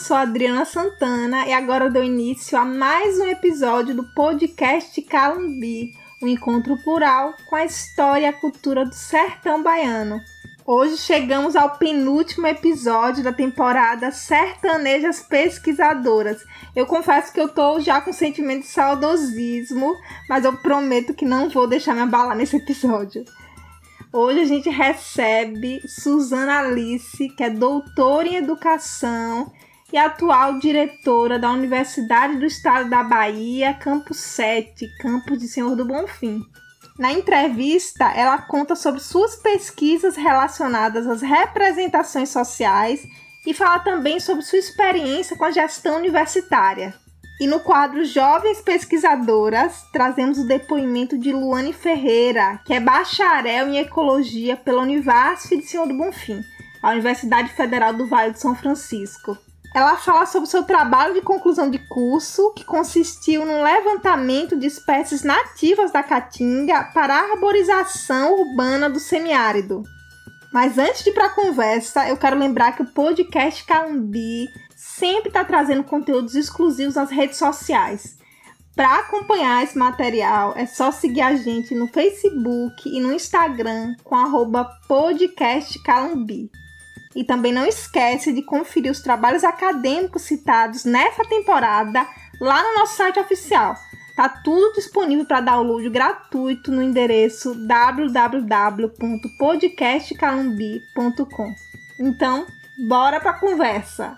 Sou Adriana Santana e agora dou início a mais um episódio do podcast Calumbi, um encontro plural com a história e a cultura do sertão baiano. Hoje chegamos ao penúltimo episódio da temporada Sertanejas Pesquisadoras. Eu confesso que eu tô já com sentimento de saudosismo, mas eu prometo que não vou deixar me abalar nesse episódio. Hoje a gente recebe Suzana Alice, que é doutora em educação e atual diretora da Universidade do Estado da Bahia, Campus 7, campus de Senhor do Bonfim. Na entrevista, ela conta sobre suas pesquisas relacionadas às representações sociais e fala também sobre sua experiência com a gestão universitária. E no quadro Jovens Pesquisadoras, trazemos o depoimento de Luane Ferreira, que é bacharel em Ecologia pela Univasf de Senhor do Bonfim, a Universidade Federal do Vale de São Francisco. Ela fala sobre o seu trabalho de conclusão de curso, que consistiu num levantamento de espécies nativas da caatinga para a arborização urbana do semiárido. Mas antes de ir para a conversa, eu quero lembrar que o podcast Calumbi sempre está trazendo conteúdos exclusivos nas redes sociais. Para acompanhar esse material, é só seguir a gente no Facebook e no Instagram com arroba podcastcalumbi. E também não esquece de conferir os trabalhos acadêmicos citados nessa temporada lá no nosso site oficial. Tá tudo disponível para download gratuito no endereço www.podcastcalumbi.com. Então, bora para a conversa.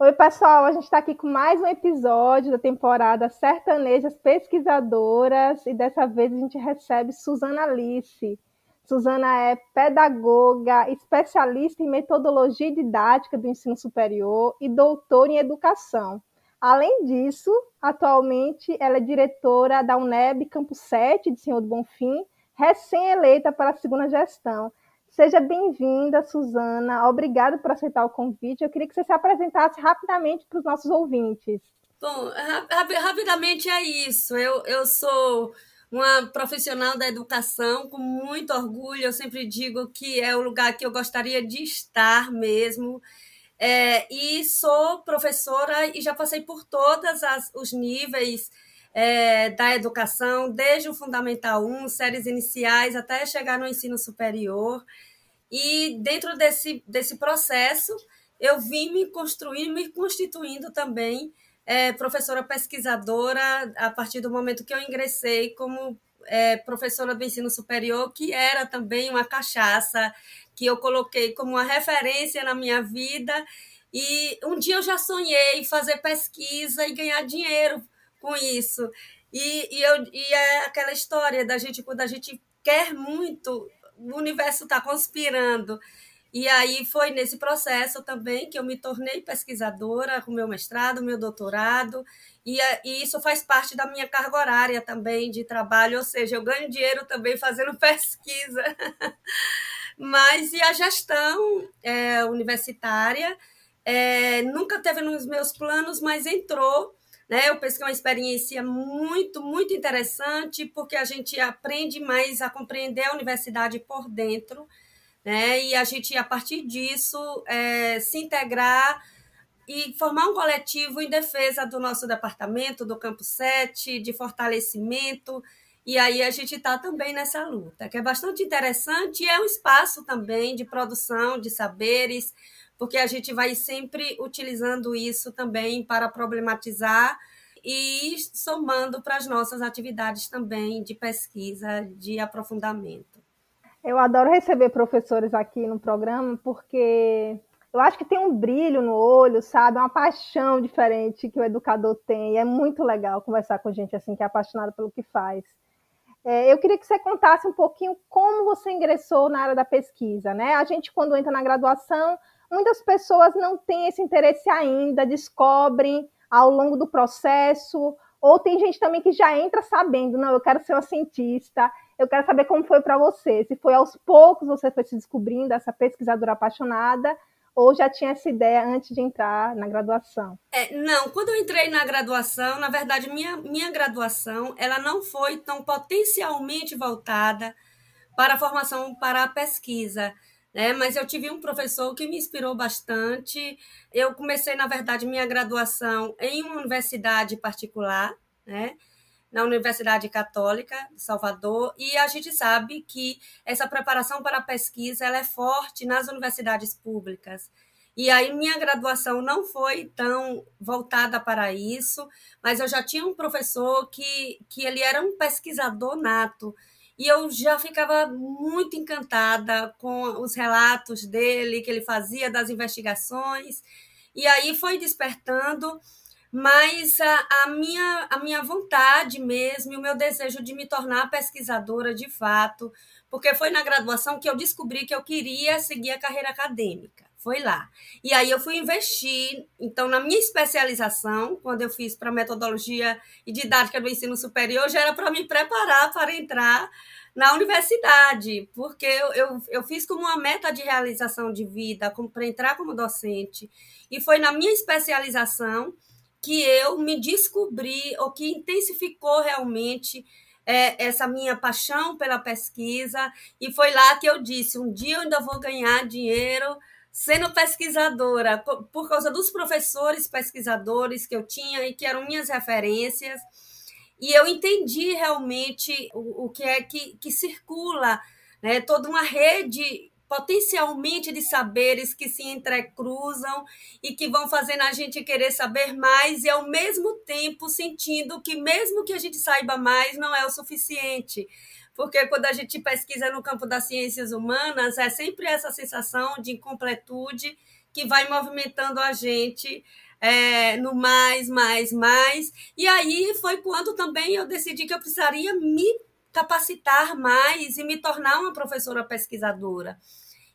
Oi, pessoal, a gente está aqui com mais um episódio da temporada Sertanejas Pesquisadoras e dessa vez a gente recebe Suzana Alice. Suzana é pedagoga, especialista em metodologia didática do ensino superior e doutora em educação. Além disso, atualmente ela é diretora da UNEB Campus 7 de Senhor do Bonfim, recém-eleita para a segunda gestão. Seja bem-vinda, Suzana. Obrigada por aceitar o convite. Eu queria que você se apresentasse rapidamente para os nossos ouvintes. Bom, rapidamente é isso. Eu, eu sou uma profissional da educação com muito orgulho. Eu sempre digo que é o lugar que eu gostaria de estar mesmo. É, e sou professora e já passei por todos os níveis é, da educação, desde o Fundamental 1, séries iniciais, até chegar no ensino superior. E dentro desse, desse processo, eu vim me construindo, me constituindo também é, professora pesquisadora a partir do momento que eu ingressei como é, professora do ensino superior, que era também uma cachaça que eu coloquei como uma referência na minha vida. E um dia eu já sonhei fazer pesquisa e ganhar dinheiro com isso. E, e, eu, e é aquela história da gente, quando a gente quer muito o universo está conspirando. E aí foi nesse processo também que eu me tornei pesquisadora com meu mestrado, meu doutorado, e, e, isso faz parte da minha carga horária também de trabalho, ou seja, eu ganho dinheiro também fazendo pesquisa. Mas e a gestão é, universitária é, nunca teve nos meus planos, mas entrou né? Eu penso que é uma experiência muito, muito interessante, porque a gente aprende mais a compreender a universidade por dentro, né? e a gente, a partir disso, é, se integrar e formar um coletivo em defesa do nosso departamento, do Campo 7, de fortalecimento. E aí a gente está também nessa luta, que é bastante interessante e é um espaço também de produção de saberes, porque a gente vai sempre utilizando isso também para problematizar e somando para as nossas atividades também de pesquisa, de aprofundamento. Eu adoro receber professores aqui no programa porque eu acho que tem um brilho no olho, sabe? Uma paixão diferente que o educador tem. E é muito legal conversar com gente assim que é apaixonada pelo que faz. É, eu queria que você contasse um pouquinho como você ingressou na área da pesquisa, né? A gente, quando entra na graduação, muitas pessoas não têm esse interesse ainda, descobrem ao longo do processo, ou tem gente também que já entra sabendo, não, eu quero ser uma cientista, eu quero saber como foi para você, se foi aos poucos você foi se descobrindo essa pesquisadora apaixonada, ou já tinha essa ideia antes de entrar na graduação? É, não, quando eu entrei na graduação, na verdade, minha, minha graduação, ela não foi tão potencialmente voltada para a formação para a pesquisa né? mas eu tive um professor que me inspirou bastante. Eu comecei, na verdade, minha graduação em uma universidade particular, né? na Universidade Católica de Salvador, e a gente sabe que essa preparação para a pesquisa ela é forte nas universidades públicas. E aí minha graduação não foi tão voltada para isso, mas eu já tinha um professor que, que ele era um pesquisador nato. E eu já ficava muito encantada com os relatos dele, que ele fazia das investigações. E aí foi despertando mas a, a, minha, a minha vontade mesmo, o meu desejo de me tornar pesquisadora de fato, porque foi na graduação que eu descobri que eu queria seguir a carreira acadêmica. Foi lá. E aí eu fui investir, então, na minha especialização, quando eu fiz para metodologia e didática do ensino superior, já era para me preparar para entrar na universidade, porque eu, eu, eu fiz como uma meta de realização de vida, para entrar como docente. E foi na minha especialização que eu me descobri, ou que intensificou realmente é, essa minha paixão pela pesquisa, e foi lá que eu disse: um dia eu ainda vou ganhar dinheiro sendo pesquisadora, por causa dos professores pesquisadores que eu tinha e que eram minhas referências. E eu entendi realmente o, o que é que, que circula, né? toda uma rede potencialmente de saberes que se entrecruzam e que vão fazendo a gente querer saber mais e ao mesmo tempo sentindo que mesmo que a gente saiba mais não é o suficiente. Porque quando a gente pesquisa no campo das ciências humanas, é sempre essa sensação de incompletude que vai movimentando a gente é, no mais, mais, mais. E aí foi quando também eu decidi que eu precisaria me capacitar mais e me tornar uma professora pesquisadora.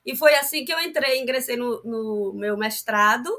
E foi assim que eu entrei, ingressei no, no meu mestrado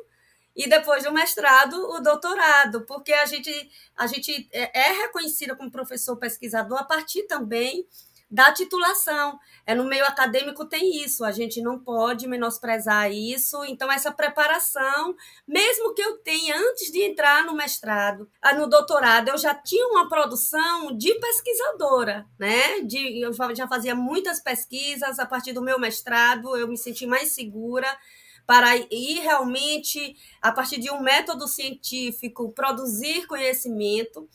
e depois do mestrado o doutorado, porque a gente, a gente é, é reconhecida como professor pesquisador a partir também da titulação. É no meio acadêmico tem isso, a gente não pode menosprezar isso. Então essa preparação, mesmo que eu tenha antes de entrar no mestrado, ah, no doutorado, eu já tinha uma produção de pesquisadora, né? De, eu já fazia muitas pesquisas a partir do meu mestrado, eu me senti mais segura para ir realmente a partir de um método científico produzir conhecimento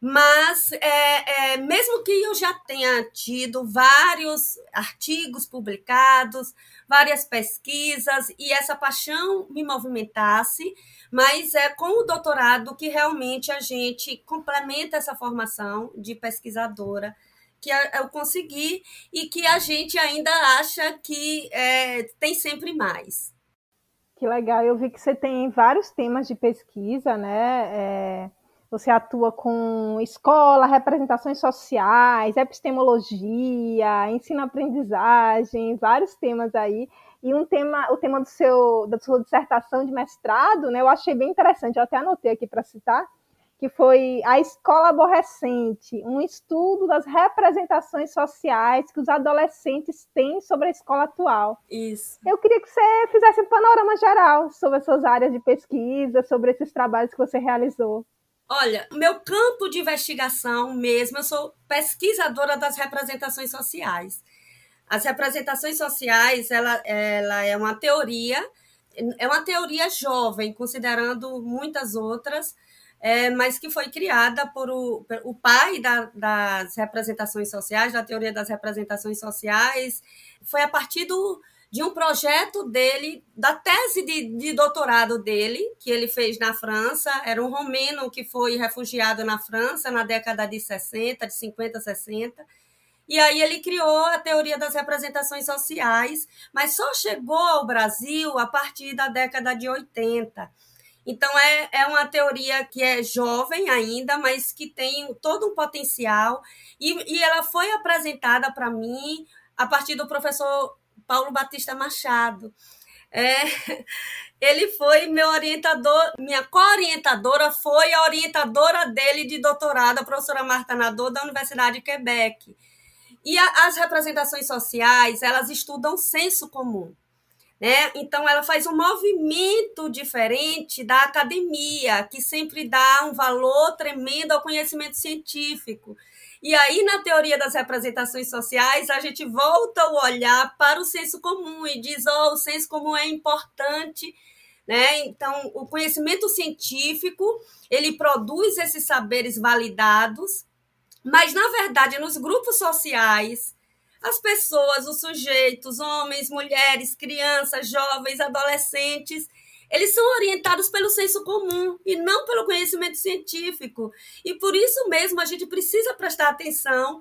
mas é, é, mesmo que eu já tenha tido vários artigos publicados, várias pesquisas e essa paixão me movimentasse, mas é com o doutorado que realmente a gente complementa essa formação de pesquisadora que eu consegui e que a gente ainda acha que é, tem sempre mais. Que legal, eu vi que você tem vários temas de pesquisa, né? É você atua com escola, representações sociais, epistemologia, ensino-aprendizagem, vários temas aí. E um tema, o tema do seu, da sua dissertação de mestrado, né, eu achei bem interessante, eu até anotei aqui para citar, que foi a escola aborrecente, um estudo das representações sociais que os adolescentes têm sobre a escola atual. Isso. Eu queria que você fizesse um panorama geral sobre as suas áreas de pesquisa, sobre esses trabalhos que você realizou. Olha, meu campo de investigação mesmo, eu sou pesquisadora das representações sociais. As representações sociais, ela, ela é uma teoria, é uma teoria jovem, considerando muitas outras, é, mas que foi criada por o, o pai da, das representações sociais, da teoria das representações sociais, foi a partir do, de um projeto dele, da tese de, de, doutorado dele, que ele fez na França. Era um romeno que foi refugiado na França na década de 60, de 50, 60. E aí ele criou a teoria das representações sociais, mas só chegou ao Brasil a partir da década de 80. Então, é, é uma teoria que é jovem ainda, mas que tem todo um potencial. E, e ela foi apresentada para mim a partir do professor Paulo Batista Machado. É, ele foi meu orientador, minha co-orientadora foi a orientadora dele de doutorado, a professora Marta Nador, da Universidade de Quebec. E a, as representações sociais, elas estudam senso comum. Né? Então, ela faz um movimento diferente da academia, que sempre dá um valor tremendo ao conhecimento científico. E aí, na teoria das representações sociais, a gente volta o olhar para o senso comum e diz: oh, o senso comum é importante. Né? Então, o conhecimento científico ele produz esses saberes validados, mas na verdade, nos grupos sociais, as pessoas, os sujeitos, homens, mulheres, crianças, jovens, adolescentes, eles são orientados pelo senso comum e não pelo conhecimento científico. E por isso mesmo a gente precisa prestar atenção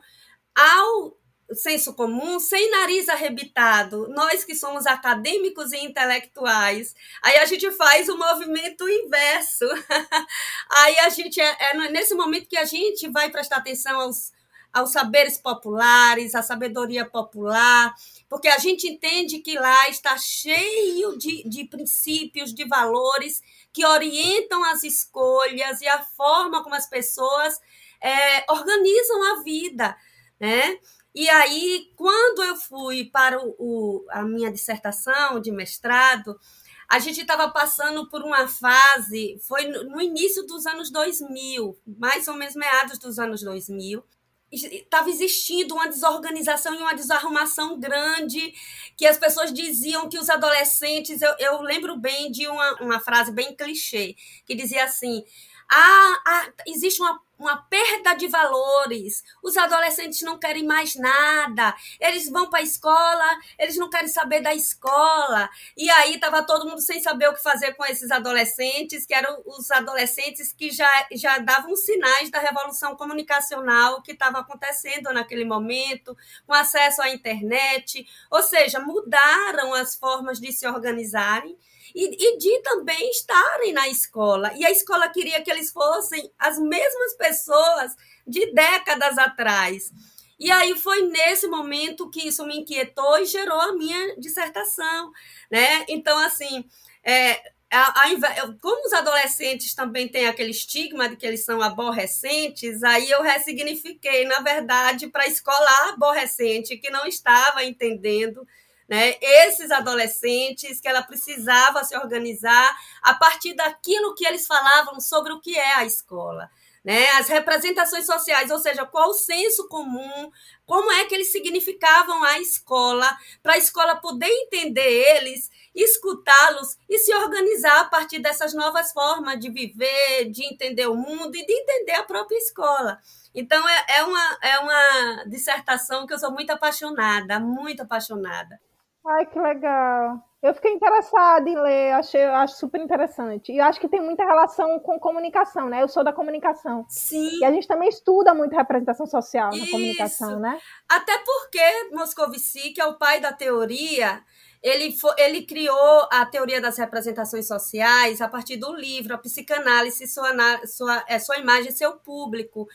ao senso comum sem nariz arrebitado. Nós que somos acadêmicos e intelectuais, aí a gente faz o movimento inverso. aí a gente é, é nesse momento que a gente vai prestar atenção aos aos saberes populares, à sabedoria popular, porque a gente entende que lá está cheio de, de princípios, de valores que orientam as escolhas e a forma como as pessoas é, organizam a vida, né? E aí, quando eu fui para o, o, a minha dissertação de mestrado, a gente estava passando por uma fase, foi no início dos anos 2000, mais ou menos meados dos anos 2000, estava existindo uma desorganização e uma desarrumação grande, que as pessoas diziam que os adolescentes. Eu, eu lembro bem de uma, uma frase bem clichê, que dizia assim: ah, ah existe uma uma perda de valores. Os adolescentes não querem mais nada. Eles vão para a escola, eles não querem saber da escola. E aí estava todo mundo sem saber o que fazer com esses adolescentes, que eram os adolescentes que já, já davam sinais da revolução comunicacional que estava acontecendo naquele momento, com acesso à internet. Ou seja, mudaram as formas de se organizarem e, e de também estarem na escola. E a escola queria que eles fossem as mesmas pessoas de décadas atrás. E aí foi nesse momento que isso me inquietou e gerou a minha dissertação, né? Então, assim, é, a, a, como os adolescentes também têm aquele estigma de que eles são aborrecentes, aí eu ressignifiquei, na verdade, para a escola aborrecente, que não estava entendendo né? Esses adolescentes que ela precisava se organizar a partir daquilo que eles falavam sobre o que é a escola. Né? As representações sociais, ou seja, qual o senso comum, como é que eles significavam a escola, para a escola poder entender eles, escutá-los e se organizar a partir dessas novas formas de viver, de entender o mundo e de entender a própria escola. Então, é, é, uma, é uma dissertação que eu sou muito apaixonada, muito apaixonada. Ai, que legal. Eu fiquei interessada em ler, achei, acho super interessante. E acho que tem muita relação com comunicação, né? Eu sou da comunicação. Sim. E a gente também estuda muito representação social na Isso. comunicação, né? Até porque Moscovici, que é o pai da teoria, ele, foi, ele criou a teoria das representações sociais a partir do livro A Psicanálise, Sua, sua, é, sua Imagem e Seu Público.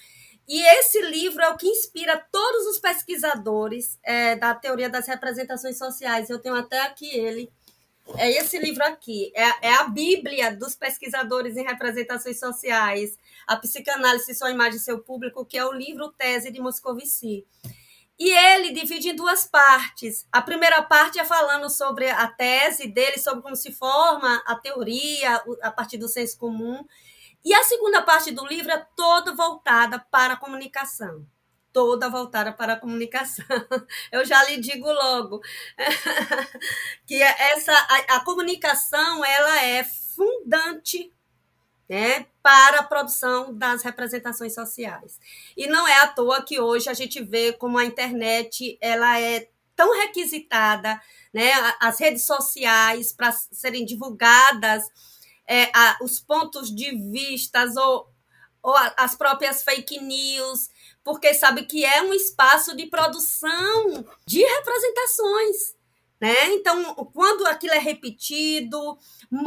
E esse livro é o que inspira todos os pesquisadores é, da teoria das representações sociais. Eu tenho até aqui ele. É esse livro aqui. É, é a Bíblia dos pesquisadores em representações sociais. A psicanálise, sua imagem seu público, que é o livro tese de Moscovici. E ele divide em duas partes. A primeira parte é falando sobre a tese dele, sobre como se forma a teoria a partir do senso comum. E a segunda parte do livro é toda voltada para a comunicação. Toda voltada para a comunicação. Eu já lhe digo logo que essa a, a comunicação ela é fundante né, para a produção das representações sociais. E não é à toa que hoje a gente vê como a internet ela é tão requisitada, né, as redes sociais para serem divulgadas é, a, os pontos de vistas ou, ou a, as próprias fake news, porque sabe que é um espaço de produção de representações. Né? Então, quando aquilo é repetido,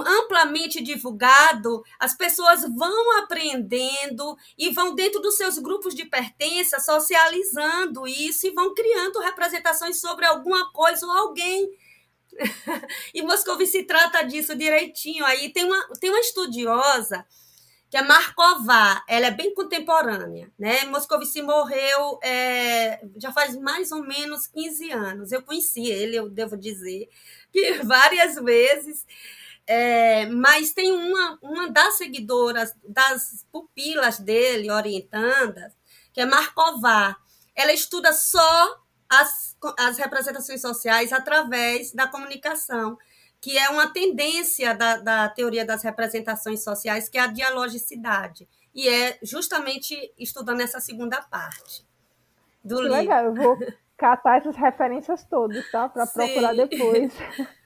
amplamente divulgado, as pessoas vão aprendendo e vão dentro dos seus grupos de pertença socializando isso e vão criando representações sobre alguma coisa ou alguém e Moscovici trata disso direitinho. Aí tem uma, tem uma estudiosa que é Marková, ela é bem contemporânea, né? Moscovici morreu é, já faz mais ou menos 15 anos. Eu conheci ele, eu devo dizer, que várias vezes. É, mas tem uma, uma das seguidoras, das pupilas dele, orientandas, que é Markovar. Ela estuda só as, as representações sociais através da comunicação, que é uma tendência da, da teoria das representações sociais, que é a dialogicidade. E é justamente estudando essa segunda parte do que livro. Legal, eu vou catar essas referências todas, tá? Para procurar depois.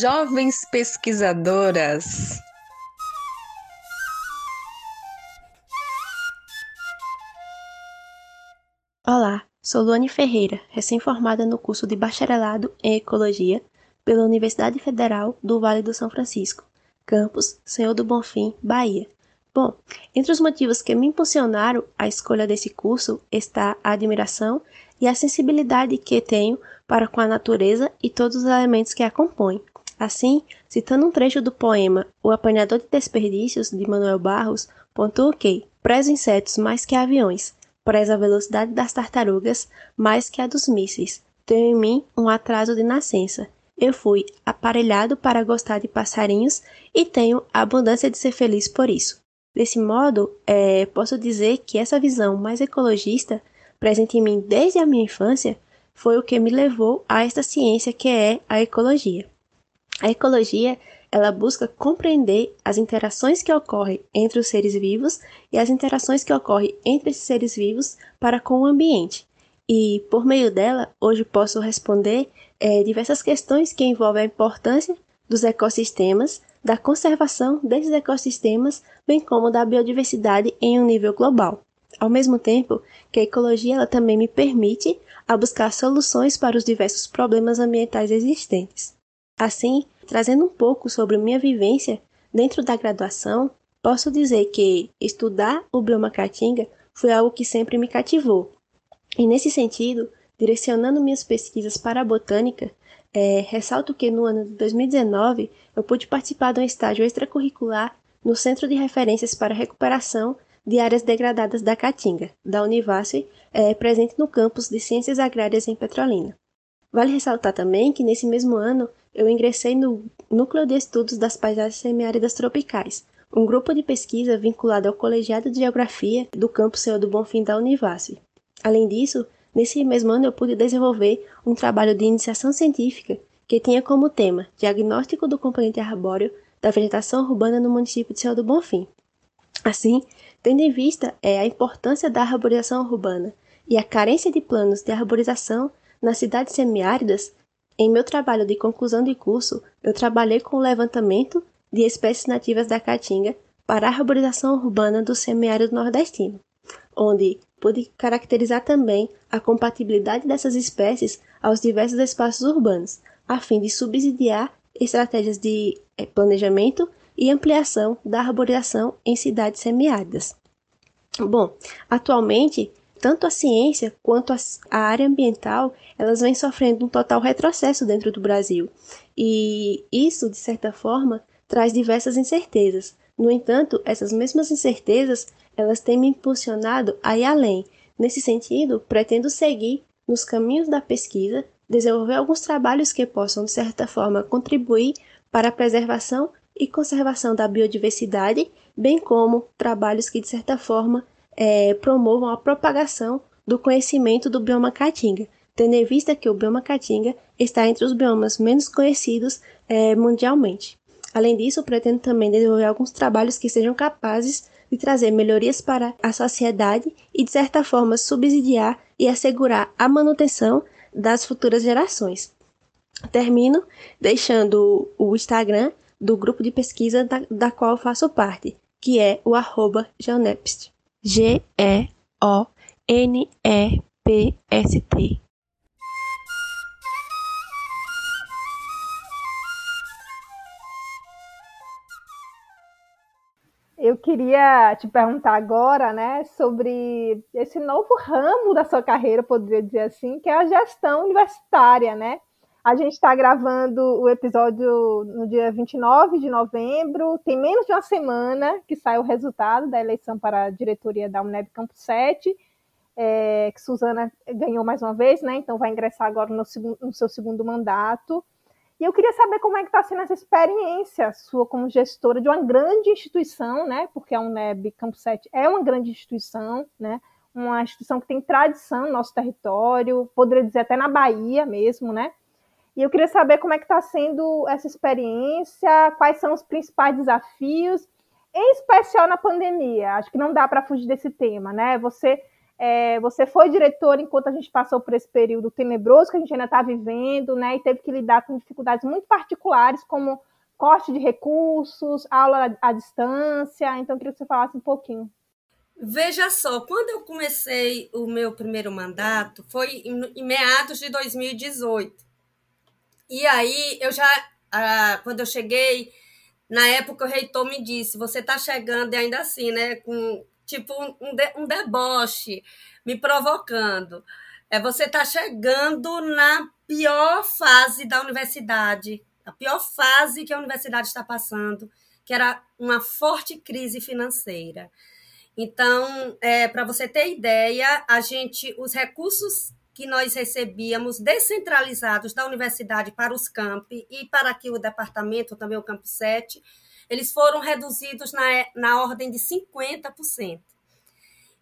Jovens pesquisadoras. Olá, sou Luane Ferreira, recém-formada no curso de Bacharelado em Ecologia pela Universidade Federal do Vale do São Francisco, campus Senhor do Bonfim, Bahia. Bom, entre os motivos que me impulsionaram à escolha desse curso está a admiração e a sensibilidade que tenho para com a natureza e todos os elementos que a compõem. Assim, citando um trecho do poema O Apanhador de Desperdícios, de Manuel Barros, pontua que prezo insetos mais que aviões, prezo a velocidade das tartarugas mais que a dos mísseis, tenho em mim um atraso de nascença. Eu fui aparelhado para gostar de passarinhos e tenho a abundância de ser feliz por isso. Desse modo, é, posso dizer que essa visão mais ecologista, presente em mim desde a minha infância, foi o que me levou a esta ciência que é a ecologia. A ecologia, ela busca compreender as interações que ocorrem entre os seres vivos e as interações que ocorrem entre esses seres vivos para com o ambiente. E, por meio dela, hoje posso responder é, diversas questões que envolvem a importância dos ecossistemas, da conservação desses ecossistemas, bem como da biodiversidade em um nível global. Ao mesmo tempo que a ecologia ela também me permite a buscar soluções para os diversos problemas ambientais existentes. Assim, trazendo um pouco sobre minha vivência dentro da graduação, posso dizer que estudar o bioma caatinga foi algo que sempre me cativou. E nesse sentido, direcionando minhas pesquisas para a botânica, é, ressalto que no ano de 2019 eu pude participar de um estágio extracurricular no Centro de Referências para a Recuperação de Áreas Degradadas da Caatinga, da Univasf, é, presente no campus de Ciências Agrárias em Petrolina. Vale ressaltar também que nesse mesmo ano eu ingressei no Núcleo de Estudos das Paisagens Semiáridas Tropicais, um grupo de pesquisa vinculado ao Colegiado de Geografia do Campo Senhor do Bonfim da Univasf. Além disso, nesse mesmo ano eu pude desenvolver um trabalho de iniciação científica que tinha como tema Diagnóstico do componente arbóreo da vegetação urbana no município de Senhor do Bonfim. Assim, tendo em vista é, a importância da arborização urbana e a carência de planos de arborização nas cidades semiáridas, em meu trabalho de conclusão de curso, eu trabalhei com o levantamento de espécies nativas da caatinga para a arborização urbana do semiárido nordestino, onde pude caracterizar também a compatibilidade dessas espécies aos diversos espaços urbanos, a fim de subsidiar estratégias de eh, planejamento e ampliação da arborização em cidades semiáridas. Bom, atualmente tanto a ciência quanto a área ambiental, elas vêm sofrendo um total retrocesso dentro do Brasil. E isso, de certa forma, traz diversas incertezas. No entanto, essas mesmas incertezas, elas têm me impulsionado a ir além. Nesse sentido, pretendo seguir nos caminhos da pesquisa, desenvolver alguns trabalhos que possam, de certa forma, contribuir para a preservação e conservação da biodiversidade, bem como trabalhos que, de certa forma, é, promovam a propagação do conhecimento do bioma caatinga, tendo em vista que o bioma caatinga está entre os biomas menos conhecidos é, mundialmente. Além disso, pretendo também desenvolver alguns trabalhos que sejam capazes de trazer melhorias para a sociedade e, de certa forma, subsidiar e assegurar a manutenção das futuras gerações. Termino deixando o Instagram do grupo de pesquisa da, da qual faço parte, que é o arroba Geonepst. G-E-O-N-E-P-S-T. Eu queria te perguntar agora, né, sobre esse novo ramo da sua carreira, poderia dizer assim, que é a gestão universitária, né? A gente está gravando o episódio no dia 29 de novembro. Tem menos de uma semana que sai o resultado da eleição para a diretoria da UNEB Campo 7, é, que Suzana ganhou mais uma vez, né? Então vai ingressar agora no, no seu segundo mandato. E eu queria saber como é que está sendo essa experiência sua como gestora de uma grande instituição, né? Porque a UNEB Campo 7 é uma grande instituição, né? Uma instituição que tem tradição no nosso território, poderia dizer até na Bahia mesmo, né? E eu queria saber como é que está sendo essa experiência, quais são os principais desafios, em especial na pandemia. Acho que não dá para fugir desse tema, né? Você é, você foi diretor enquanto a gente passou por esse período tenebroso que a gente ainda está vivendo, né? E teve que lidar com dificuldades muito particulares, como corte de recursos, aula à distância. Então, eu queria que você falasse um pouquinho. Veja só, quando eu comecei o meu primeiro mandato, foi em meados de 2018. E aí, eu já, ah, quando eu cheguei, na época o reitor me disse: você está chegando e ainda assim, né, com tipo um, de, um deboche, me provocando. É, você está chegando na pior fase da universidade, a pior fase que a universidade está passando, que era uma forte crise financeira. Então, é, para você ter ideia, a gente, os recursos que nós recebíamos descentralizados da universidade para os campi e para aqui o departamento, também o campo 7, eles foram reduzidos na, na ordem de 50%.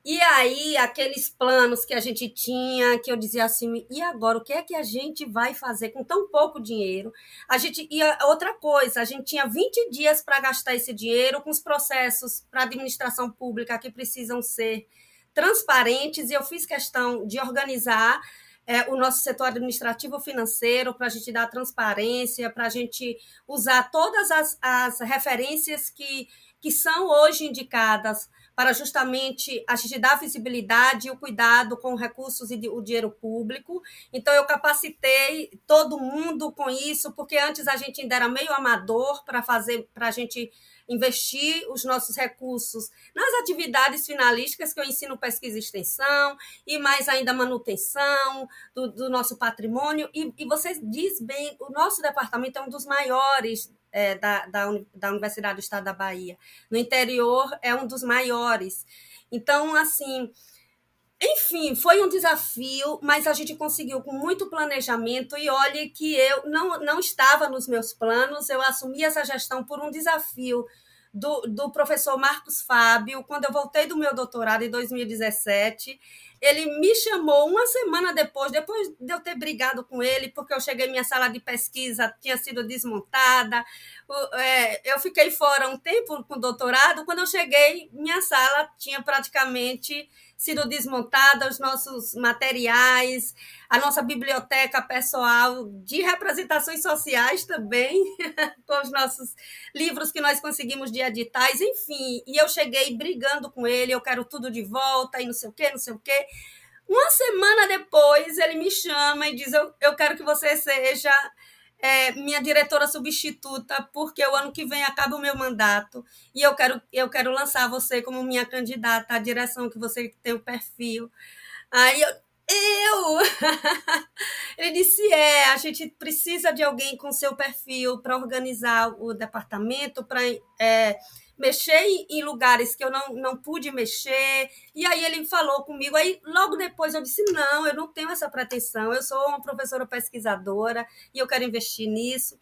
E aí, aqueles planos que a gente tinha, que eu dizia assim, e agora, o que é que a gente vai fazer com tão pouco dinheiro? A gente ia outra coisa, a gente tinha 20 dias para gastar esse dinheiro com os processos para administração pública que precisam ser transparentes, e eu fiz questão de organizar é, o nosso setor administrativo financeiro para a gente dar transparência, para a gente usar todas as, as referências que, que são hoje indicadas para justamente a gente dar visibilidade e o cuidado com recursos e o dinheiro público. Então, eu capacitei todo mundo com isso, porque antes a gente ainda era meio amador para fazer, para a gente investir os nossos recursos nas atividades finalísticas que eu ensino pesquisa e extensão, e mais ainda manutenção do, do nosso patrimônio. E, e você diz bem, o nosso departamento é um dos maiores é, da, da, da Universidade do Estado da Bahia. No interior é um dos maiores. Então, assim, enfim, foi um desafio, mas a gente conseguiu com muito planejamento. E olhe que eu não, não estava nos meus planos, eu assumi essa gestão por um desafio do, do professor Marcos Fábio, quando eu voltei do meu doutorado em 2017. Ele me chamou uma semana depois, depois de eu ter brigado com ele, porque eu cheguei minha sala de pesquisa tinha sido desmontada. É, eu fiquei fora um tempo com o doutorado. Quando eu cheguei, minha sala tinha praticamente sido desmontada, os nossos materiais, a nossa biblioteca pessoal de representações sociais também, com os nossos livros que nós conseguimos de editais, enfim. E eu cheguei brigando com ele, eu quero tudo de volta, e não sei o quê, não sei o quê. Uma semana depois, ele me chama e diz: Eu, eu quero que você seja é, minha diretora substituta, porque o ano que vem acaba o meu mandato e eu quero, eu quero lançar você como minha candidata à direção, que você tem o perfil. Aí eu, eu! Ele disse: é, a gente precisa de alguém com seu perfil para organizar o departamento, para é, mexer em lugares que eu não, não pude mexer. E aí ele falou comigo. Aí logo depois eu disse: não, eu não tenho essa pretensão. Eu sou uma professora pesquisadora e eu quero investir nisso.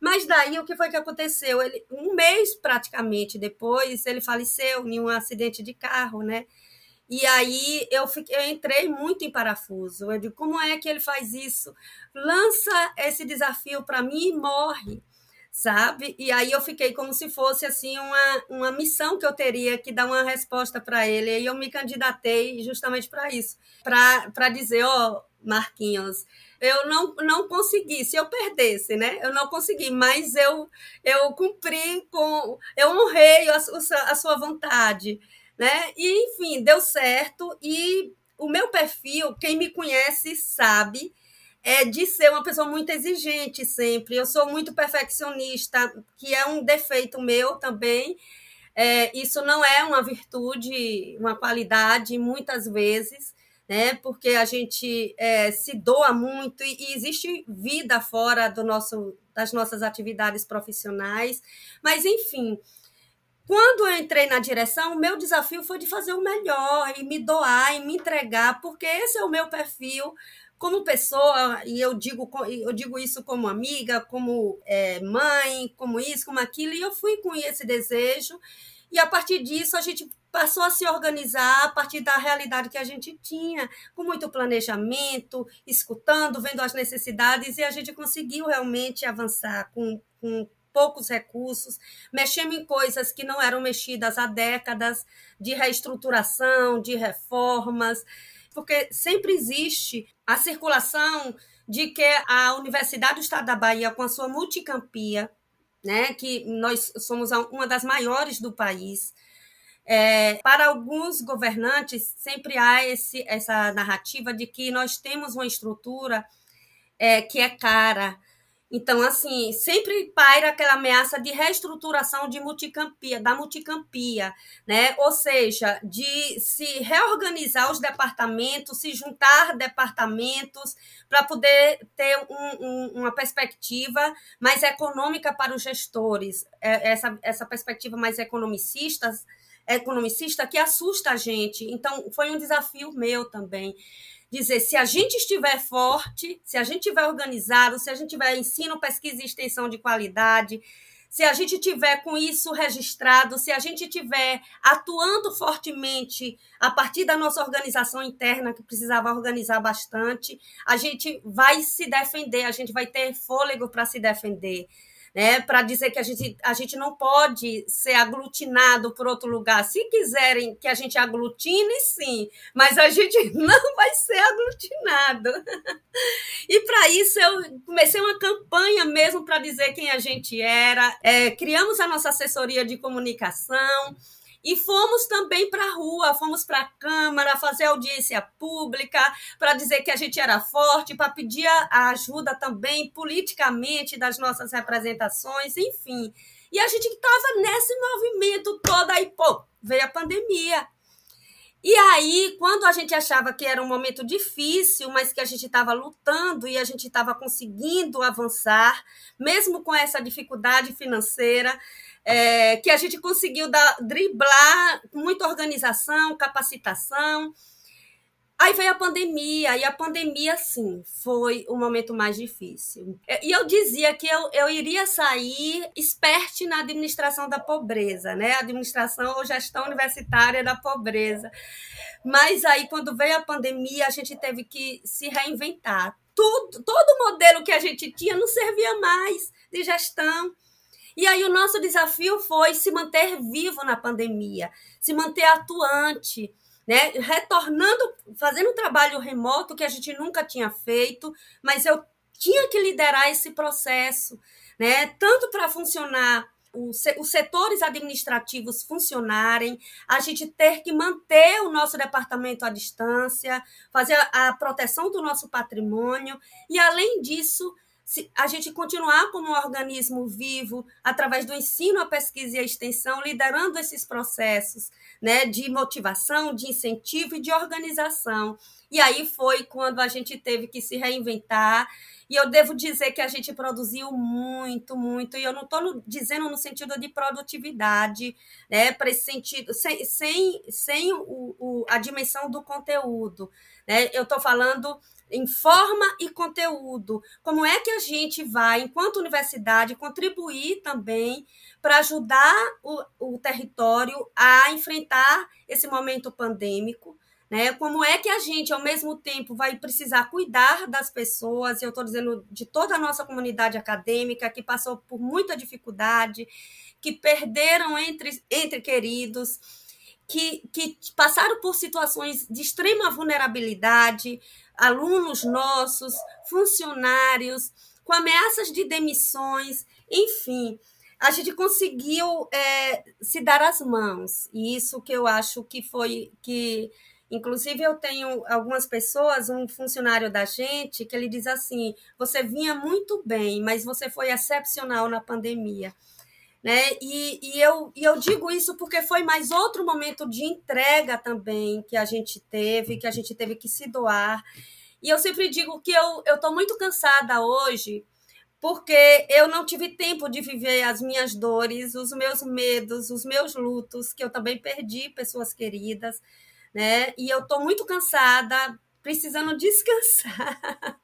Mas daí o que foi que aconteceu? Ele, um mês praticamente depois, ele faleceu em um acidente de carro, né? E aí eu, fiquei, eu entrei muito em parafuso. Eu digo, como é que ele faz isso? Lança esse desafio para mim e morre sabe? E aí eu fiquei como se fosse assim uma, uma missão que eu teria que dar uma resposta para ele. E eu me candidatei justamente para isso, para dizer, ó, oh, Marquinhos, eu não, não consegui, se eu perdesse, né? Eu não consegui, mas eu eu cumpri com, eu honrei a, a sua vontade, né? E enfim, deu certo e o meu perfil, quem me conhece sabe é de ser uma pessoa muito exigente sempre. Eu sou muito perfeccionista, que é um defeito meu também. É, isso não é uma virtude, uma qualidade, muitas vezes, né? Porque a gente é, se doa muito e, e, existe vida fora do nosso, das nossas atividades profissionais. Mas, enfim, quando eu entrei na direção, o meu desafio foi de fazer o melhor e me doar e me entregar, porque esse é o meu perfil como pessoa, e eu digo, eu digo isso como amiga, como é, mãe, como isso, como aquilo, e eu fui com esse desejo, e a partir disso a gente passou a se organizar a partir da realidade que a gente tinha, com muito planejamento, escutando, vendo as necessidades, e a gente conseguiu realmente avançar com, com poucos recursos, mexemos em coisas que não eram mexidas há décadas, de reestruturação, de reformas, porque sempre existe a circulação de que a Universidade do Estado da Bahia, com a sua multicampia, né, que nós somos uma das maiores do país, é, para alguns governantes, sempre há esse, essa narrativa de que nós temos uma estrutura é, que é cara, então, assim, sempre paira aquela ameaça de reestruturação de multicampia, da multicampia, né? Ou seja, de se reorganizar os departamentos, se juntar departamentos para poder ter um, um, uma perspectiva mais econômica para os gestores, é, essa, essa perspectiva mais economicista, economicista que assusta a gente. Então, foi um desafio meu também dizer se a gente estiver forte, se a gente estiver organizado, se a gente tiver ensino, pesquisa e extensão de qualidade, se a gente tiver com isso registrado, se a gente tiver atuando fortemente a partir da nossa organização interna, que precisava organizar bastante, a gente vai se defender, a gente vai ter fôlego para se defender né, para dizer que a gente, a gente não pode ser aglutinado por outro lugar. Se quiserem que a gente aglutine, sim, mas a gente não vai ser aglutinado. E para isso eu comecei uma campanha mesmo para dizer quem a gente era, é, criamos a nossa assessoria de comunicação. E fomos também para a rua, fomos para a Câmara fazer audiência pública, para dizer que a gente era forte, para pedir a ajuda também politicamente das nossas representações, enfim. E a gente estava nesse movimento todo, aí, pô, veio a pandemia. E aí, quando a gente achava que era um momento difícil, mas que a gente estava lutando e a gente estava conseguindo avançar, mesmo com essa dificuldade financeira, é, que a gente conseguiu driblar muita organização, capacitação. Aí veio a pandemia, e a pandemia, sim, foi o momento mais difícil. E eu dizia que eu, eu iria sair experte na administração da pobreza, né? Administração ou gestão universitária da pobreza. Mas aí, quando veio a pandemia, a gente teve que se reinventar. Tudo, todo o modelo que a gente tinha não servia mais de gestão. E aí o nosso desafio foi se manter vivo na pandemia, se manter atuante, né? Retornando, fazendo um trabalho remoto que a gente nunca tinha feito, mas eu tinha que liderar esse processo, né? Tanto para funcionar os setores administrativos funcionarem, a gente ter que manter o nosso departamento à distância, fazer a proteção do nosso patrimônio e, além disso, se a gente continuar como um organismo vivo, através do ensino, a pesquisa e a extensão, liderando esses processos né, de motivação, de incentivo e de organização. E aí foi quando a gente teve que se reinventar. E eu devo dizer que a gente produziu muito, muito, e eu não estou dizendo no sentido de produtividade, né, para esse sentido, sem, sem, sem o, o, a dimensão do conteúdo. Né? Eu estou falando em forma e conteúdo. Como é que a gente vai, enquanto universidade, contribuir também para ajudar o, o território a enfrentar esse momento pandêmico? Né? Como é que a gente, ao mesmo tempo, vai precisar cuidar das pessoas? Eu estou dizendo de toda a nossa comunidade acadêmica que passou por muita dificuldade, que perderam entre, entre queridos, que, que passaram por situações de extrema vulnerabilidade, alunos nossos, funcionários, com ameaças de demissões, enfim, a gente conseguiu é, se dar as mãos. E isso que eu acho que foi que. Inclusive, eu tenho algumas pessoas, um funcionário da gente, que ele diz assim: você vinha muito bem, mas você foi excepcional na pandemia. Né? E, e, eu, e eu digo isso porque foi mais outro momento de entrega também que a gente teve, que a gente teve que se doar. E eu sempre digo que eu estou muito cansada hoje porque eu não tive tempo de viver as minhas dores, os meus medos, os meus lutos, que eu também perdi pessoas queridas, né? E eu estou muito cansada precisando descansar.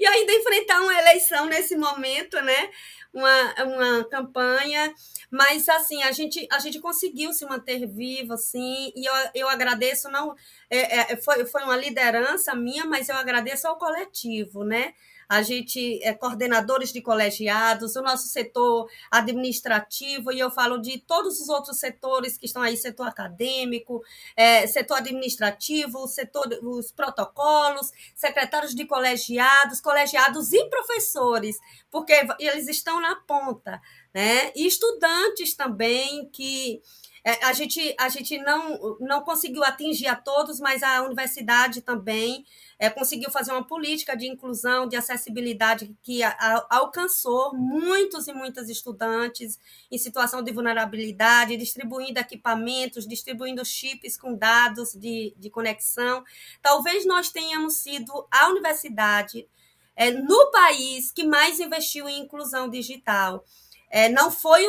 E ainda enfrentar uma eleição nesse momento, né? Uma, uma campanha, mas assim, a gente, a gente conseguiu se manter vivo, assim, e eu, eu agradeço, não, é, é, foi, foi uma liderança minha, mas eu agradeço ao coletivo, né? A gente é coordenadores de colegiados, o nosso setor administrativo, e eu falo de todos os outros setores que estão aí, setor acadêmico, é, setor administrativo, setor, os protocolos, secretários de colegiados, colegiados e professores, porque eles estão na ponta, né? E estudantes também que é, a gente, a gente não, não conseguiu atingir a todos, mas a universidade também é, conseguiu fazer uma política de inclusão, de acessibilidade que a, a, alcançou muitos e muitas estudantes em situação de vulnerabilidade, distribuindo equipamentos, distribuindo chips com dados de, de conexão. Talvez nós tenhamos sido a universidade é, no país que mais investiu em inclusão digital. É, não foi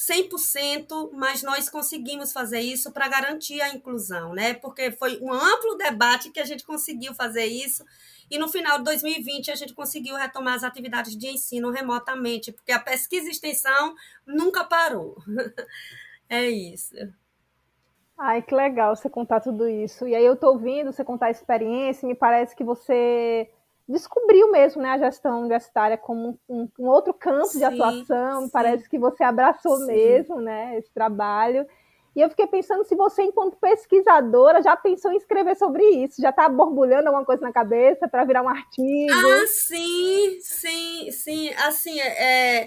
100%, mas nós conseguimos fazer isso para garantir a inclusão, né? Porque foi um amplo debate que a gente conseguiu fazer isso. E no final de 2020 a gente conseguiu retomar as atividades de ensino remotamente, porque a pesquisa e extensão nunca parou. é isso. Ai, que legal você contar tudo isso. E aí eu estou ouvindo você contar a experiência, e me parece que você descobriu mesmo né, a gestão universitária como um, um outro campo sim, de atuação. Sim. Parece que você abraçou sim. mesmo né, esse trabalho. E eu fiquei pensando se você, enquanto pesquisadora, já pensou em escrever sobre isso, já está borbulhando alguma coisa na cabeça para virar um artigo. Ah, sim, sim, sim. Assim, é,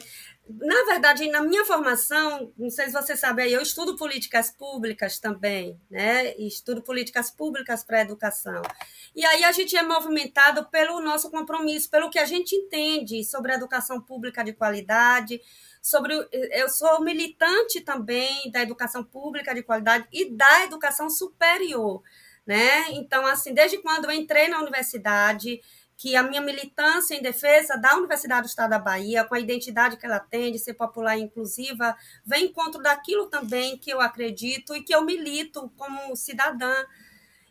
na verdade, na minha formação, não sei se você sabe eu estudo políticas públicas também, né? Estudo políticas públicas para a educação. E aí a gente é movimentado pelo nosso compromisso, pelo que a gente entende sobre a educação pública de qualidade, sobre eu sou militante também da educação pública de qualidade e da educação superior, né? Então, assim, desde quando eu entrei na universidade, que a minha militância em defesa da Universidade do Estado da Bahia, com a identidade que ela tem de ser popular e inclusiva, vem encontro daquilo também que eu acredito e que eu milito como cidadã.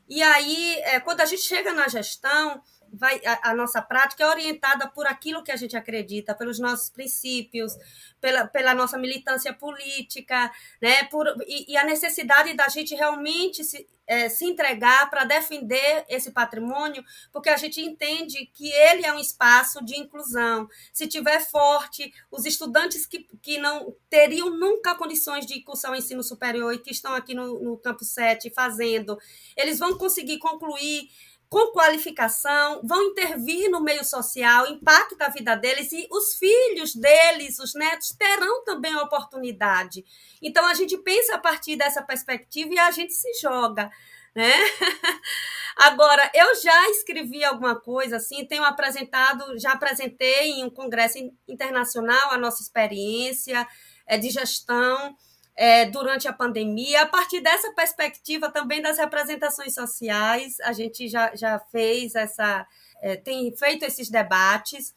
E aí, é, quando a gente chega na gestão, vai, a, a, nossa prática é orientada por aquilo que a gente acredita, pelos nossos princípios, pela, pela nossa militância política, né? Por, e, e a necessidade da gente realmente se, é, se entregar para defender esse patrimônio, porque a gente entende que ele é um espaço de inclusão. Se tiver forte, os estudantes que, que não teriam nunca condições de cursar o ensino superior e que estão aqui no, no Campo 7 fazendo, eles vão conseguir concluir com qualificação, vão intervir no meio social, impacta a vida deles e os filhos deles, os netos, terão também a oportunidade. Então a gente pensa a partir dessa perspectiva e a gente se joga. Né? Agora, eu já escrevi alguma coisa assim, tenho apresentado, já apresentei em um congresso internacional a nossa experiência é, de gestão é, durante a pandemia. A partir dessa perspectiva também das representações sociais, a gente já, já fez essa, é, tem feito esses debates.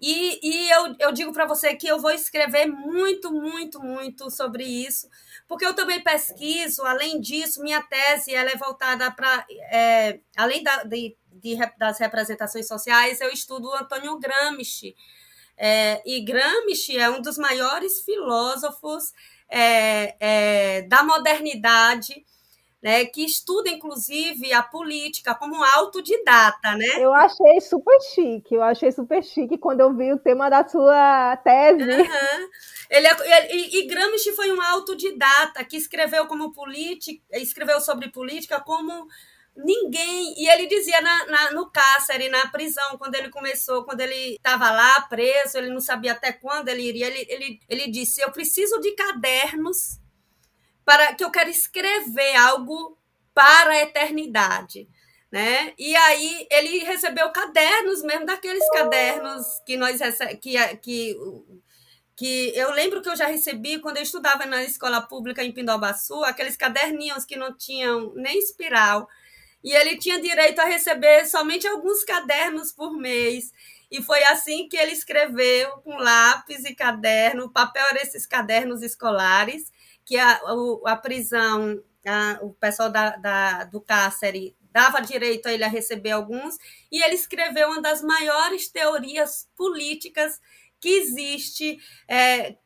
E, e eu, eu digo para você que eu vou escrever muito, muito, muito sobre isso, porque eu também pesquiso, além disso, minha tese ela é voltada para, é, além da, de, de, das representações sociais, eu estudo o Antônio Gramsci. É, e Gramsci é um dos maiores filósofos é, é, da modernidade, né, que estuda, inclusive, a política como autodidata, né? Eu achei super chique, eu achei super chique quando eu vi o tema da sua tese. Uhum. Ele, é, ele e, Gramsci foi um autodidata que escreveu como política, escreveu sobre política como ninguém. E ele dizia na, na, no cárcere, na prisão, quando ele começou, quando ele estava lá preso, ele não sabia até quando ele iria. Ele, ele, ele disse: Eu preciso de cadernos para que eu quero escrever algo para a eternidade. Né? E aí ele recebeu cadernos mesmo daqueles cadernos que nós que, que que eu lembro que eu já recebi quando eu estudava na escola pública em Pindobaçu, aqueles caderninhos que não tinham nem espiral, e ele tinha direito a receber somente alguns cadernos por mês. E foi assim que ele escreveu, com lápis e caderno, o papel era esses cadernos escolares, que a, a prisão, a, o pessoal da, da, do cárcere dava direito a ele a receber alguns, e ele escreveu uma das maiores teorias políticas que existe é,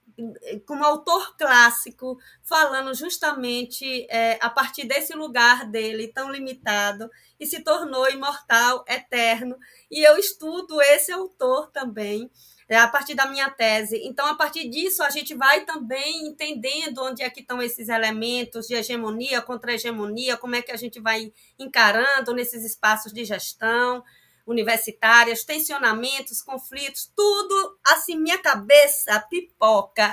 como autor clássico, falando justamente é, a partir desse lugar dele tão limitado e se tornou imortal, eterno. E eu estudo esse autor também. É, a partir da minha tese. Então, a partir disso, a gente vai também entendendo onde é que estão esses elementos de hegemonia, contra-hegemonia, como é que a gente vai encarando nesses espaços de gestão, universitárias, tensionamentos, conflitos, tudo assim, minha cabeça pipoca.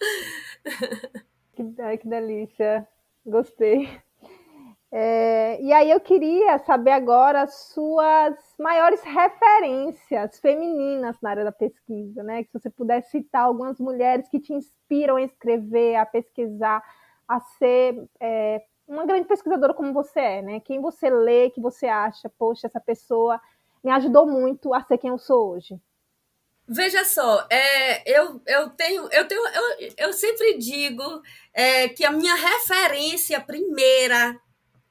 Que, que delícia, gostei. É, e aí eu queria saber agora suas maiores referências femininas na área da pesquisa, né? Que se você pudesse citar algumas mulheres que te inspiram a escrever, a pesquisar, a ser é, uma grande pesquisadora como você é, né? Quem você lê, que você acha, poxa, essa pessoa me ajudou muito a ser quem eu sou hoje. Veja só, é, eu, eu tenho, eu tenho, eu, eu sempre digo é, que a minha referência primeira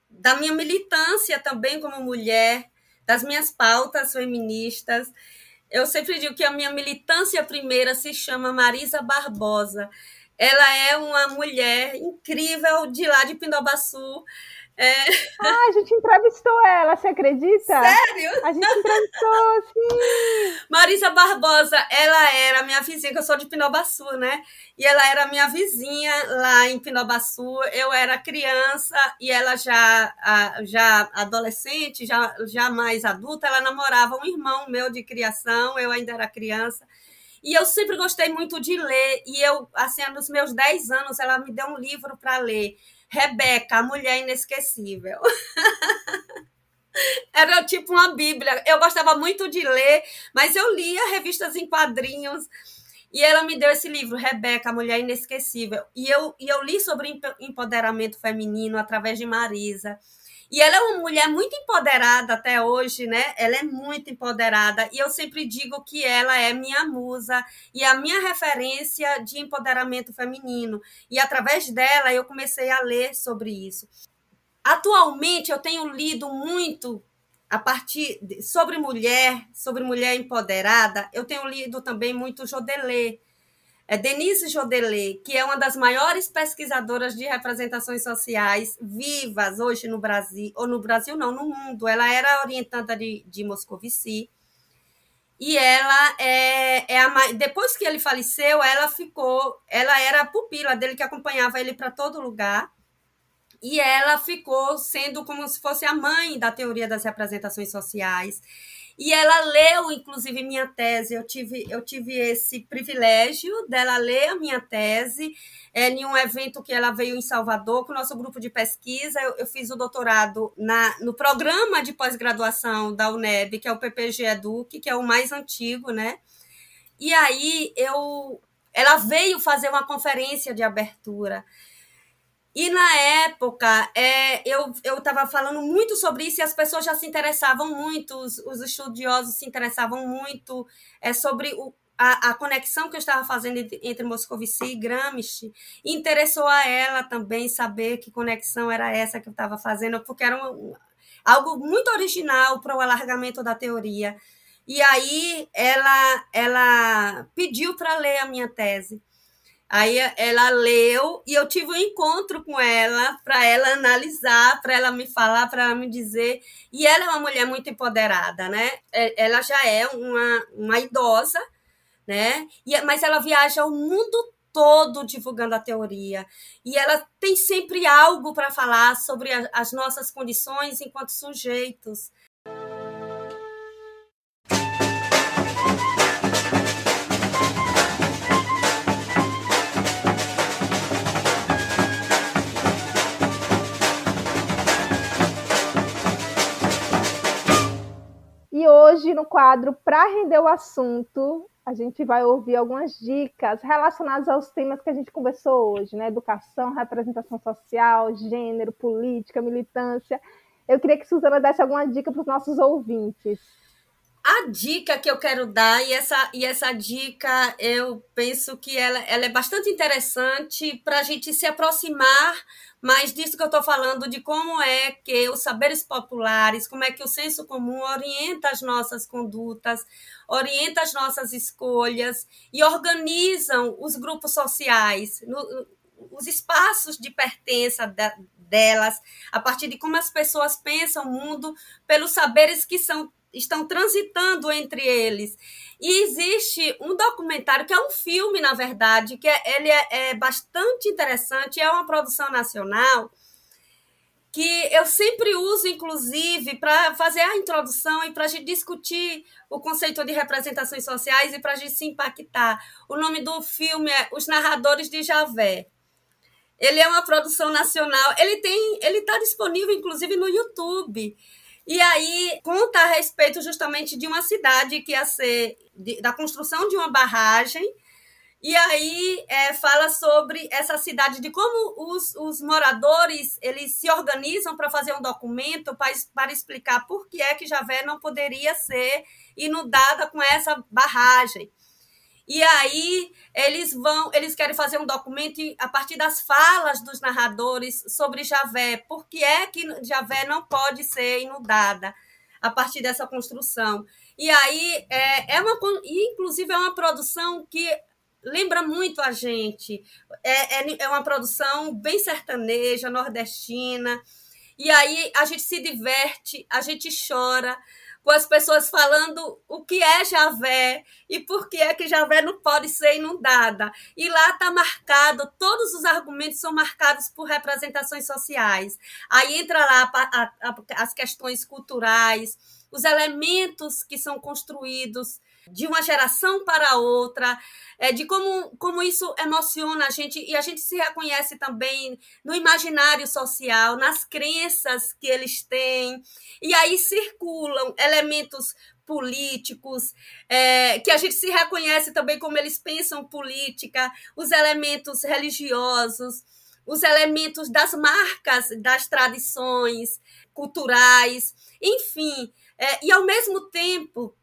da minha militância também como mulher, das minhas pautas feministas, eu sempre digo que a minha militância primeira se chama Marisa Barbosa. Ela é uma mulher incrível de lá de Pindobaçu. É... Ah, a gente entrevistou ela, você acredita? Sério? A gente entrevistou, sim. Marisa Barbosa, ela era minha vizinha, que eu sou de Pinobaçu, né? E ela era minha vizinha lá em Pinobaçu. Eu era criança e ela já, já adolescente, já, já mais adulta, ela namorava um irmão meu de criação, eu ainda era criança. E eu sempre gostei muito de ler. E eu, assim, nos meus 10 anos, ela me deu um livro para ler. Rebeca, a Mulher Inesquecível. Era tipo uma Bíblia. Eu gostava muito de ler, mas eu lia revistas em quadrinhos. E ela me deu esse livro, Rebeca, a Mulher Inesquecível. E eu, e eu li sobre empoderamento feminino através de Marisa. E ela é uma mulher muito empoderada até hoje, né? Ela é muito empoderada. E eu sempre digo que ela é minha musa e a minha referência de empoderamento feminino. E através dela eu comecei a ler sobre isso. Atualmente eu tenho lido muito a partir de, sobre mulher, sobre mulher empoderada. Eu tenho lido também muito Jodelê é Denise Jodelet, que é uma das maiores pesquisadoras de representações sociais vivas hoje no Brasil, ou no Brasil não, no mundo. Ela era orientada de, de Moscovici. E ela é, é a depois que ele faleceu, ela ficou, ela era a pupila dele que acompanhava ele para todo lugar. E ela ficou sendo como se fosse a mãe da teoria das representações sociais. E ela leu, inclusive, minha tese. Eu tive, eu tive esse privilégio dela ler a minha tese é, em um evento que ela veio em Salvador, com o nosso grupo de pesquisa. Eu, eu fiz o doutorado na, no programa de pós-graduação da UNEB, que é o PPG Educ, que é o mais antigo, né? E aí eu, ela veio fazer uma conferência de abertura. E na época, é, eu estava falando muito sobre isso e as pessoas já se interessavam muito, os, os estudiosos se interessavam muito é, sobre o, a, a, conexão que eu estava fazendo entre, entre Moscovici e Gramsci. Interessou a ela também saber que conexão era essa que eu estava fazendo, porque era um, algo muito original para o alargamento da teoria. E aí ela, ela pediu para ler a minha tese. Aí ela leu e eu tive um encontro com ela para ela analisar, para ela me falar, para ela me dizer. E ela é uma mulher muito empoderada, né? É, ela já é uma, uma idosa, né? E, mas ela viaja o mundo todo divulgando a teoria. E ela tem sempre algo para falar sobre a, as nossas condições enquanto sujeitos. Hoje, no quadro Para Render o Assunto, a gente vai ouvir algumas dicas relacionadas aos temas que a gente conversou hoje, né? Educação, representação social, gênero, política, militância. Eu queria que Suzana desse alguma dica para os nossos ouvintes. A dica que eu quero dar, e essa, e essa dica eu penso que ela, ela é bastante interessante para a gente se aproximar mais disso que eu estou falando, de como é que os saberes populares, como é que o senso comum orienta as nossas condutas, orienta as nossas escolhas e organizam os grupos sociais, no, os espaços de pertença da, delas, a partir de como as pessoas pensam o mundo, pelos saberes que são estão transitando entre eles. E existe um documentário, que é um filme, na verdade, que é, ele é, é bastante interessante, é uma produção nacional, que eu sempre uso, inclusive, para fazer a introdução e para a gente discutir o conceito de representações sociais e para a gente se impactar. O nome do filme é Os Narradores de Javé. Ele é uma produção nacional. Ele tem, ele está disponível, inclusive, no YouTube. E aí conta a respeito justamente de uma cidade que ia ser de, da construção de uma barragem. E aí é, fala sobre essa cidade, de como os, os moradores eles se organizam para fazer um documento para, para explicar por que é que Javé não poderia ser inundada com essa barragem. E aí eles vão, eles querem fazer um documento a partir das falas dos narradores sobre Javé. Por que é que Javé não pode ser inundada a partir dessa construção? E aí é, é uma, inclusive é uma produção que lembra muito a gente. É, é, é uma produção bem sertaneja, nordestina. E aí a gente se diverte, a gente chora, com as pessoas falando o que é Javé e por que é que Javé não pode ser inundada. E lá está marcado, todos os argumentos são marcados por representações sociais. Aí entra lá a, a, a, as questões culturais, os elementos que são construídos de uma geração para outra, é, de como, como isso emociona a gente e a gente se reconhece também no imaginário social, nas crenças que eles têm. E aí circulam elementos políticos, é, que a gente se reconhece também como eles pensam política, os elementos religiosos, os elementos das marcas, das tradições culturais, enfim. É, e ao mesmo tempo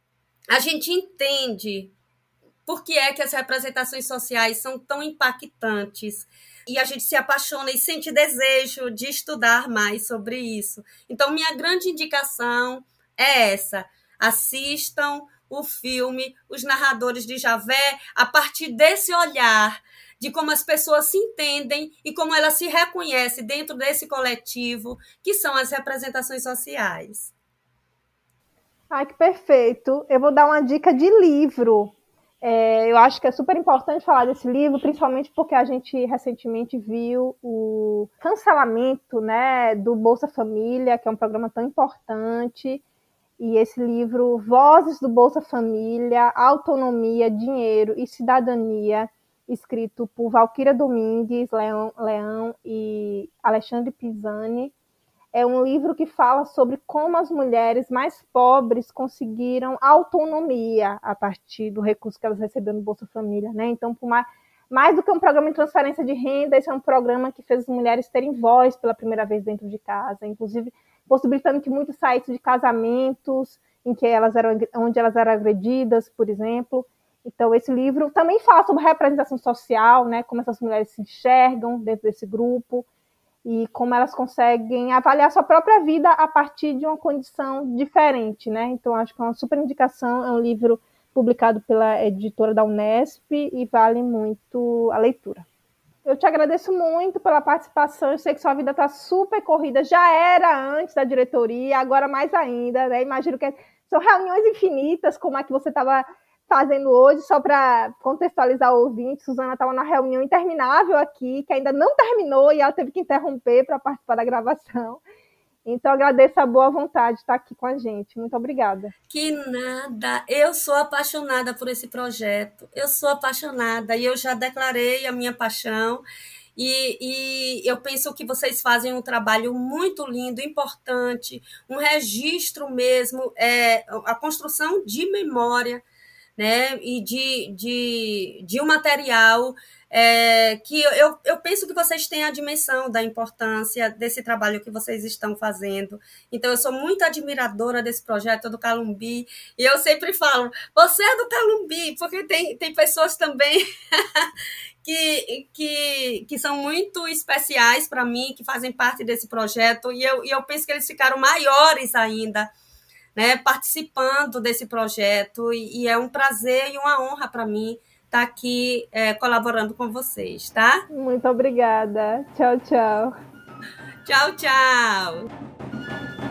a gente entende por que é que as representações sociais são tão impactantes e a gente se apaixona e sente desejo de estudar mais sobre isso. Então, minha grande indicação é essa: assistam o filme Os Narradores de Javé a partir desse olhar de como as pessoas se entendem e como elas se reconhecem dentro desse coletivo que são as representações sociais. Ai, que perfeito. Eu vou dar uma dica de livro. É, eu acho que é super importante falar desse livro, principalmente porque a gente recentemente viu o cancelamento né, do Bolsa Família, que é um programa tão importante. E esse livro, Vozes do Bolsa Família, Autonomia, Dinheiro e Cidadania, escrito por Valquíria Domingues, Leão, Leão e Alexandre Pisani, é um livro que fala sobre como as mulheres mais pobres conseguiram autonomia a partir do recurso que elas receberam no Bolsa Família, né? Então, por mais, mais do que um programa de transferência de renda, esse é um programa que fez as mulheres terem voz pela primeira vez dentro de casa, inclusive possibilitando que muitos sites de casamentos em que elas eram, onde elas eram agredidas, por exemplo. Então, esse livro também fala sobre representação social, né? Como essas mulheres se enxergam dentro desse grupo e como elas conseguem avaliar sua própria vida a partir de uma condição diferente, né? Então acho que é uma super indicação, é um livro publicado pela editora da Unesp e vale muito a leitura. Eu te agradeço muito pela participação. Eu sei que sua vida está super corrida. Já era antes da diretoria, agora mais ainda. Né? Imagino que são reuniões infinitas, como é que você estava fazendo hoje, só para contextualizar o ouvinte, Suzana estava na reunião interminável aqui, que ainda não terminou e ela teve que interromper para participar da gravação. Então, agradeço a boa vontade de estar aqui com a gente. Muito obrigada. Que nada. Eu sou apaixonada por esse projeto. Eu sou apaixonada e eu já declarei a minha paixão. E, e, eu penso que vocês fazem um trabalho muito lindo, importante, um registro mesmo, é, a construção de memória né? E de, de, de um material é, que eu, eu penso que vocês têm a dimensão da importância desse trabalho que vocês estão fazendo. Então, eu sou muito admiradora desse projeto do Calumbi, e eu sempre falo, você é do Calumbi, porque tem, tem pessoas também que, que, que são muito especiais para mim, que fazem parte desse projeto, e eu, e eu penso que eles ficaram maiores ainda. Né, participando desse projeto, e, e é um prazer e uma honra para mim estar tá aqui é, colaborando com vocês, tá? Muito obrigada. Tchau, tchau. Tchau, tchau.